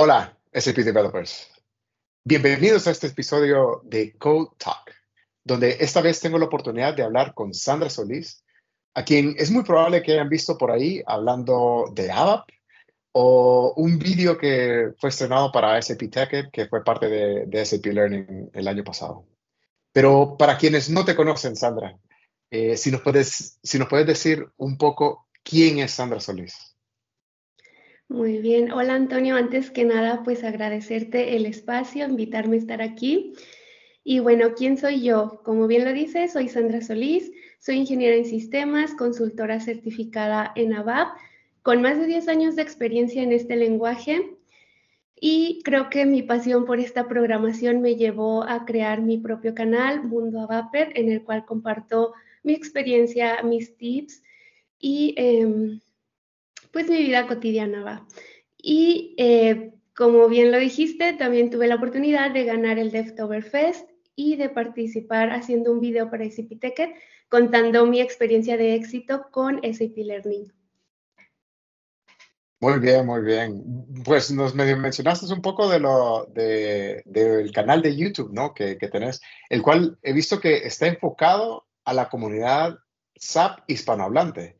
Hola, SAP Developers. Bienvenidos a este episodio de Code Talk, donde esta vez tengo la oportunidad de hablar con Sandra Solís, a quien es muy probable que hayan visto por ahí hablando de ABAP o un vídeo que fue estrenado para SAP Tech que fue parte de, SAP Learning el año pasado. Pero para quienes no te conocen, Sandra, eh, si, nos si nos puedes decir un poco quién es Sandra Solís. Muy bien. Hola Antonio, antes que nada, pues agradecerte el espacio, invitarme a estar aquí. Y bueno, ¿quién soy yo? Como bien lo dice, soy Sandra Solís, soy ingeniera en sistemas, consultora certificada en ABAP, con más de 10 años de experiencia en este lenguaje. Y creo que mi pasión por esta programación me llevó a crear mi propio canal, Mundo ABAPer, en el cual comparto mi experiencia, mis tips y... Em, pues mi vida cotidiana va. Y eh, como bien lo dijiste, también tuve la oportunidad de ganar el Devtoberfest y de participar haciendo un video para SAP Ticket contando mi experiencia de éxito con SAP Learning. Muy bien, muy bien. Pues nos mencionaste un poco de lo del canal de YouTube, ¿no? Que, que, tenés, el cual he visto que está enfocado a la comunidad SAP hispanohablante.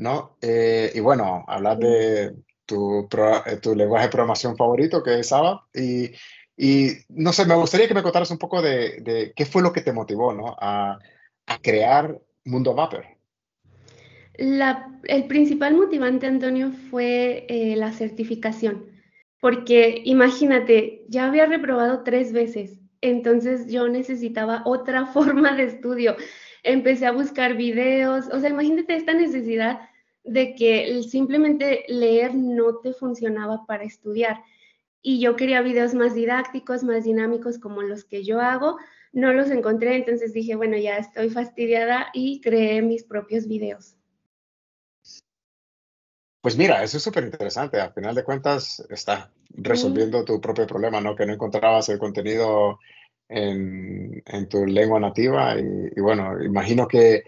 ¿No? Eh, y bueno, hablar de tu, eh, tu, lenguaje de programación favorito, que es ABAP, y, y, no sé, me gustaría que me contaras un poco de, de qué fue lo que te motivó, ¿no? A, a crear Mundo Vapor. La, el principal motivante, Antonio, fue eh, la certificación, porque imagínate, ya había reprobado tres veces, entonces yo necesitaba otra forma de estudio. Empecé a buscar videos, o sea, imagínate esta necesidad de que simplemente leer no te funcionaba para estudiar. Y yo quería videos más didácticos, más dinámicos como los que yo hago. No los encontré, entonces dije, bueno, ya estoy fastidiada y creé mis propios videos. Pues mira, eso es súper interesante. Al final de cuentas, está resolviendo tu propio problema, ¿no? Que no encontrabas el contenido en, tu lengua nativa. Y, bueno, imagino que,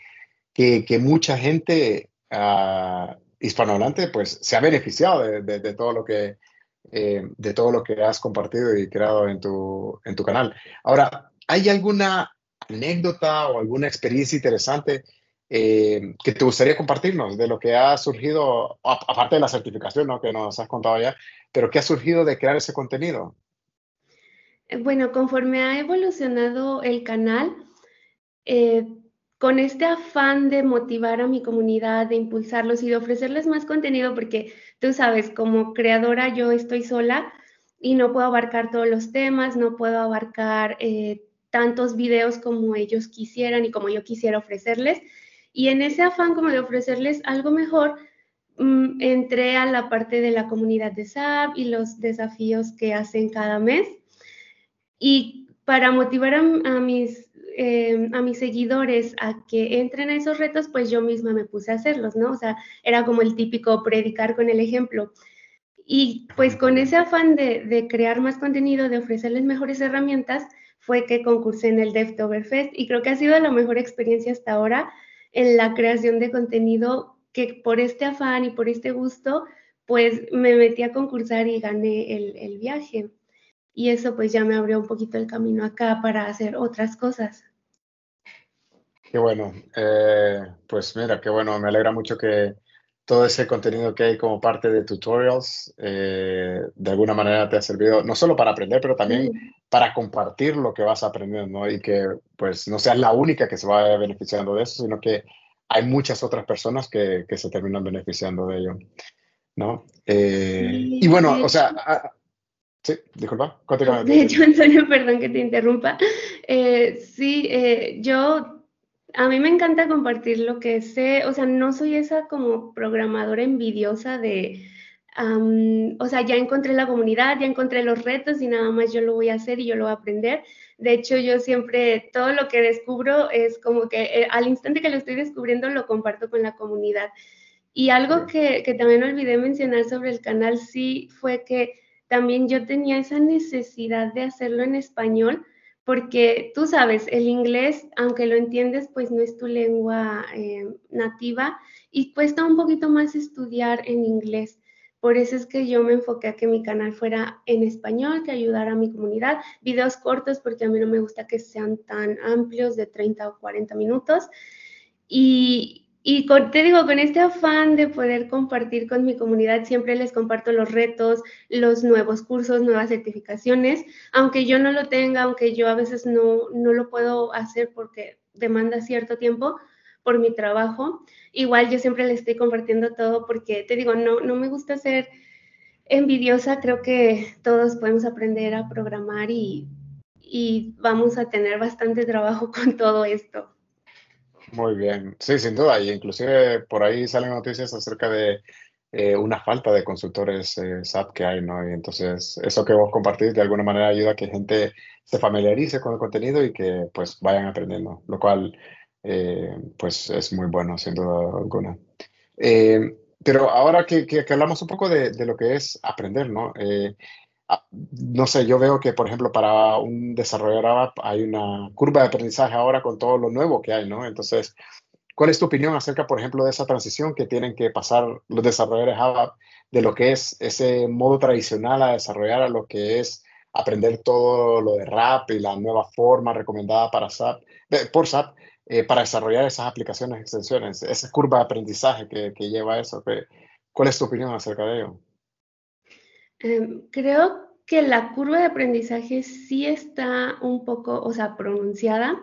que, que, mucha gente uh, hispanohablante, pues se ha beneficiado de, todo lo que, eh, de todo lo que has compartido y creado en tu, en tu canal. Ahora, ¿hay alguna anécdota o alguna experiencia interesante eh, que te gustaría compartirnos de lo que ha surgido, aparte de la certificación ¿no? que nos has contado ya, pero qué ha surgido de crear ese contenido? Bueno, conforme ha evolucionado el canal, eh, con este afán de motivar a mi comunidad, de impulsarlos y de ofrecerles más contenido, porque tú sabes, como creadora yo estoy sola y no puedo abarcar todos los temas, no puedo abarcar eh, tantos videos como ellos quisieran y como yo quisiera ofrecerles. Y en ese afán como de ofrecerles algo mejor, mm, entré a la parte de la comunidad de SAP y los desafíos que hacen cada mes. Y para motivar a mis eh, a mis seguidores a que entren a esos retos, pues yo misma me puse a hacerlos, ¿no? O sea, era como el típico predicar con el ejemplo. Y pues con ese afán de, crear más contenido, de ofrecerles mejores herramientas, fue que concursé en el Devtoberfest y creo que ha sido la mejor experiencia hasta ahora en la creación de contenido que por este afán y por este gusto, pues me metí a concursar y gané el viaje y eso pues ya me abrió un poquito el camino acá para hacer otras cosas. Qué bueno, eh, pues mira, qué bueno, me alegra mucho que todo ese contenido que hay como parte de tutorials eh, de alguna manera te ha servido no solo para aprender, pero también para compartir lo que vas aprendiendo ¿no? y que pues no seas la única que se va beneficiando de eso, sino que hay muchas otras personas que, que se terminan beneficiando de ello. ¿no? Eh, y bueno, o sea, Sí, disculpa, continúa. De hecho, Antonio, perdón que te interrumpa. Eh, sí, eh, yo, a mí me encanta compartir lo que sé, o sea, no soy esa como programadora envidiosa de, o sea, ya encontré la comunidad, ya encontré los retos y nada más yo lo voy a hacer y yo lo voy a aprender. De hecho, yo siempre, todo lo que descubro es como que eh, al instante que lo estoy descubriendo, lo comparto con la comunidad. Y algo que, que también olvidé mencionar sobre el canal, sí, fue que también yo tenía esa necesidad de hacerlo en español, porque tú sabes, el inglés, aunque lo entiendes, pues no es tu lengua eh, nativa y cuesta un poquito más estudiar en inglés. Por eso es que yo me enfoqué a que mi canal fuera en español, que ayudara a mi comunidad. Videos cortos porque a mí no me gusta que sean tan amplios de 30 o 40 minutos. Y, y te digo, con este afán de poder compartir con mi comunidad, siempre les comparto los retos, los nuevos cursos, nuevas certificaciones, aunque yo no lo tenga, aunque yo a veces no, no lo puedo hacer porque demanda cierto tiempo por mi trabajo. Igual yo siempre le estoy compartiendo todo porque te digo, no, no me gusta ser envidiosa, creo que todos podemos aprender a programar y, y vamos a tener bastante trabajo con todo esto. Muy bien, sí, sin duda, y inclusive por ahí salen noticias acerca de eh, una falta de consultores eh, SAP que hay, ¿no? Y entonces eso que vos compartís de alguna manera ayuda a que gente se familiarice con el contenido y que pues vayan aprendiendo, lo cual eh, pues es muy bueno, sin duda alguna. Eh, pero ahora que, que, hablamos un poco de, de, lo que es aprender, ¿no? Eh, no sé, yo veo que, por ejemplo, para un desarrollador hay una curva de aprendizaje ahora con todo lo nuevo que hay, ¿no? Entonces, ¿cuál es tu opinión acerca, por ejemplo, de esa transición que tienen que pasar los desarrolladores ABAP de lo que es ese modo tradicional a desarrollar a lo que es aprender todo lo de RAP y la nueva forma recomendada para SAP, por SAP? Eh, para desarrollar esas aplicaciones, extensiones, esa curva de aprendizaje que, que lleva eso. ¿Cuál es tu opinión acerca de ello? Em, creo que la curva de aprendizaje sí está un poco, o sea, pronunciada,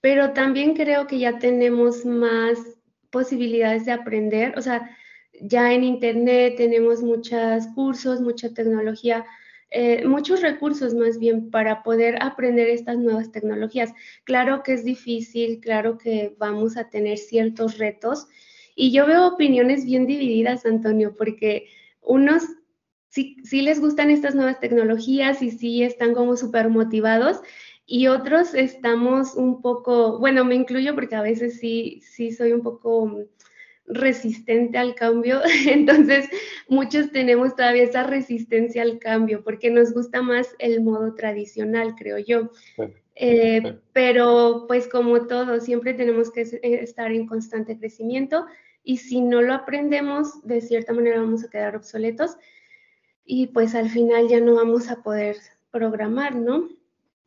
pero también creo que ya tenemos más posibilidades de aprender, o sea, ya en Internet tenemos muchos cursos, mucha tecnología eh, muchos recursos más bien para poder aprender estas nuevas tecnologías. Claro que es difícil, claro que vamos a tener ciertos retos y yo veo opiniones bien divididas, Antonio, porque unos sí, sí les gustan estas nuevas tecnologías y sí están como súper motivados. Y otros estamos un poco, bueno, me incluyo porque a veces sí, sí soy un poco resistente al cambio, entonces muchos tenemos todavía esa resistencia al cambio porque nos gusta más el modo tradicional, creo yo. Eh, pero pues como todo, siempre tenemos que eh, estar en constante crecimiento y si no lo aprendemos, de cierta manera vamos a quedar obsoletos y pues al final ya no vamos a poder programar, ¿no?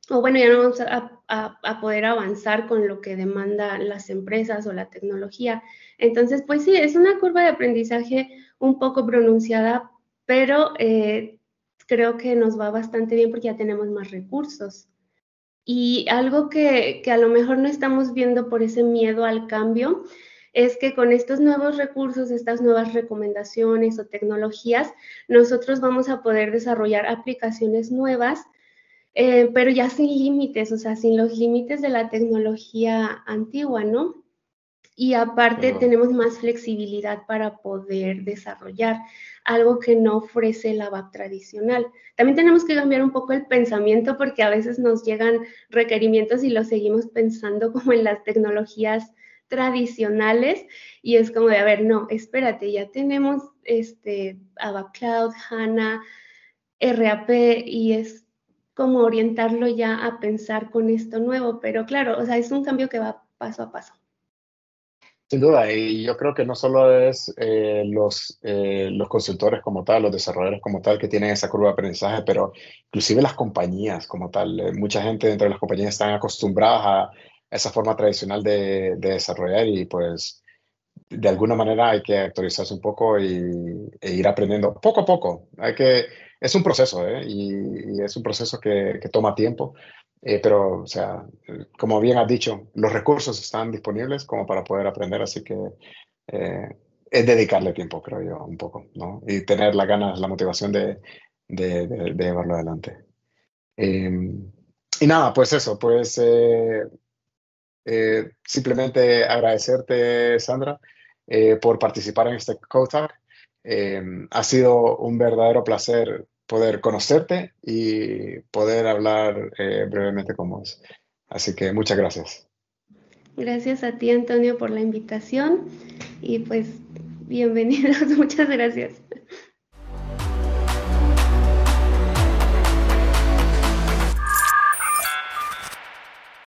O bueno, ya no vamos a, a poder avanzar con lo que demandan las empresas o la tecnología. Entonces, pues sí, es una curva de aprendizaje un poco pronunciada, pero eh, creo que nos va bastante bien porque ya tenemos más recursos. Y algo que, que, a lo mejor no estamos viendo por ese miedo al cambio es que con estos nuevos recursos, estas nuevas recomendaciones o tecnologías, nosotros vamos a poder desarrollar aplicaciones nuevas, eh, pero ya sin límites, o sea, sin los límites de la tecnología antigua, ¿no? y aparte tenemos más flexibilidad para poder desarrollar algo que no ofrece la web tradicional. También tenemos que cambiar un poco el pensamiento porque a veces nos llegan requerimientos y los seguimos pensando como en las tecnologías tradicionales y es como de, a ver, no, espérate, ya tenemos este ABAP Cloud, HANA, RAP y es como orientarlo ya a pensar con esto nuevo, pero claro, o sea, es un cambio que va paso a paso. Sin duda, y yo creo que no solo es eh, los, eh, los consultores como tal, los desarrolladores como tal que tienen esa curva de aprendizaje, pero inclusive las compañías como tal. Eh, mucha gente dentro de las compañías están acostumbradas a esa forma tradicional de, de desarrollar y pues de alguna manera hay que actualizarse un poco y, e ir aprendiendo poco a poco. Hay que, es un proceso y, y, es un proceso que, que toma tiempo, eh, pero, o sea, como bien has dicho, los recursos están disponibles como para poder aprender, así que eh, es dedicarle tiempo, creo yo, un poco, ¿no? Y tener las ganas, la motivación de, de, de, llevarlo adelante. Em, y nada, pues eso, pues eh, simplemente agradecerte, Sandra, por participar en este Code Talk. Em, ha sido un verdadero placer poder conocerte y poder hablar eh, brevemente con vos. Así que muchas gracias. Gracias a ti, Antonio, por la invitación y pues bienvenidos. Muchas gracias.